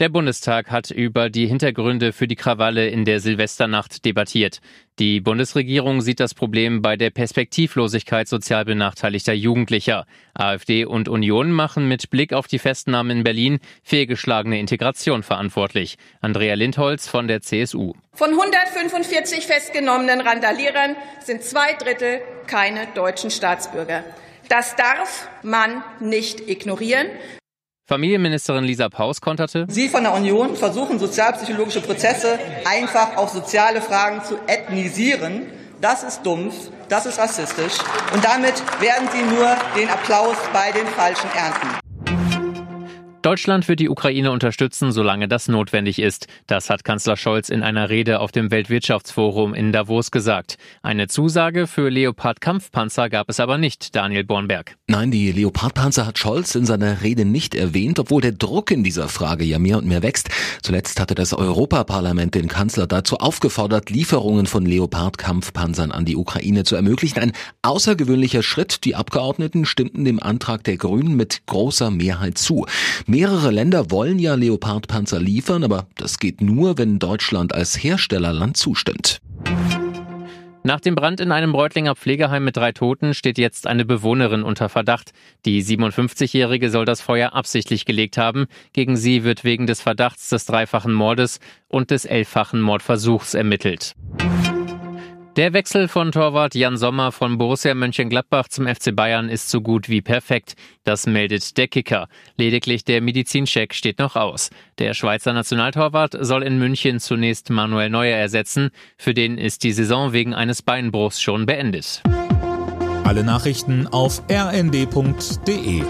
Der Bundestag hat über die Hintergründe für die Krawalle in der Silvesternacht debattiert. Die Bundesregierung sieht das Problem bei der Perspektivlosigkeit sozial benachteiligter Jugendlicher. AfD und Union machen mit Blick auf die Festnahmen in Berlin fehlgeschlagene Integration verantwortlich. Andrea Lindholz von der CSU. Von 145 festgenommenen Randalierern sind zwei Drittel keine deutschen Staatsbürger. Das darf man nicht ignorieren. Familienministerin Lisa Paus konterte. Sie von der Union versuchen sozialpsychologische Prozesse einfach auf soziale Fragen zu ethnisieren. Das ist dumpf, das ist rassistisch und damit werden Sie nur den Applaus bei den Falschen ernten. Deutschland wird die Ukraine unterstützen, solange das notwendig ist. Das hat Kanzler Scholz in einer Rede auf dem Weltwirtschaftsforum in Davos gesagt. Eine Zusage für Leopard-Kampfpanzer gab es aber nicht, Daniel Bornberg. Nein, die Leopard-Panzer hat Scholz in seiner Rede nicht erwähnt, obwohl der Druck in dieser Frage ja mehr und mehr wächst. Zuletzt hatte das Europaparlament den Kanzler dazu aufgefordert, Lieferungen von Leopard-Kampfpanzern an die Ukraine zu ermöglichen. Ein außergewöhnlicher Schritt. Die Abgeordneten stimmten dem Antrag der Grünen mit großer Mehrheit zu. Mehrere Länder wollen ja Leopardpanzer liefern, aber das geht nur, wenn Deutschland als Herstellerland zustimmt. Nach dem Brand in einem Reutlinger Pflegeheim mit drei Toten steht jetzt eine Bewohnerin unter Verdacht. Die 57-Jährige soll das Feuer absichtlich gelegt haben. Gegen sie wird wegen des Verdachts des dreifachen Mordes und des elffachen Mordversuchs ermittelt. Der Wechsel von Torwart Jan Sommer von Borussia Mönchengladbach zum FC Bayern ist so gut wie perfekt. Das meldet der Kicker. Lediglich der Medizincheck steht noch aus. Der Schweizer Nationaltorwart soll in München zunächst Manuel Neuer ersetzen. Für den ist die Saison wegen eines Beinbruchs schon beendet. Alle Nachrichten auf rnd.de